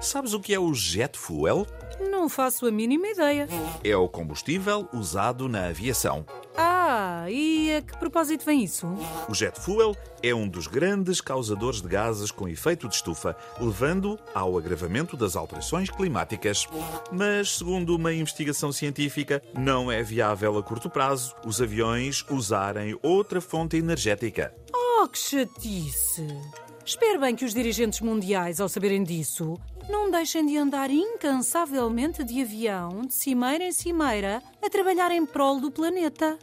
Sabes o que é o jet fuel? Não faço a mínima ideia. É o combustível usado na aviação. Ah, e a que propósito vem isso? O jet fuel é um dos grandes causadores de gases com efeito de estufa, levando ao agravamento das alterações climáticas. Mas, segundo uma investigação científica, não é viável a curto prazo os aviões usarem outra fonte energética. Oh, que chatice! Espero bem que os dirigentes mundiais, ao saberem disso, não deixem de andar incansavelmente de avião, de cimeira em cimeira, a trabalhar em prol do planeta.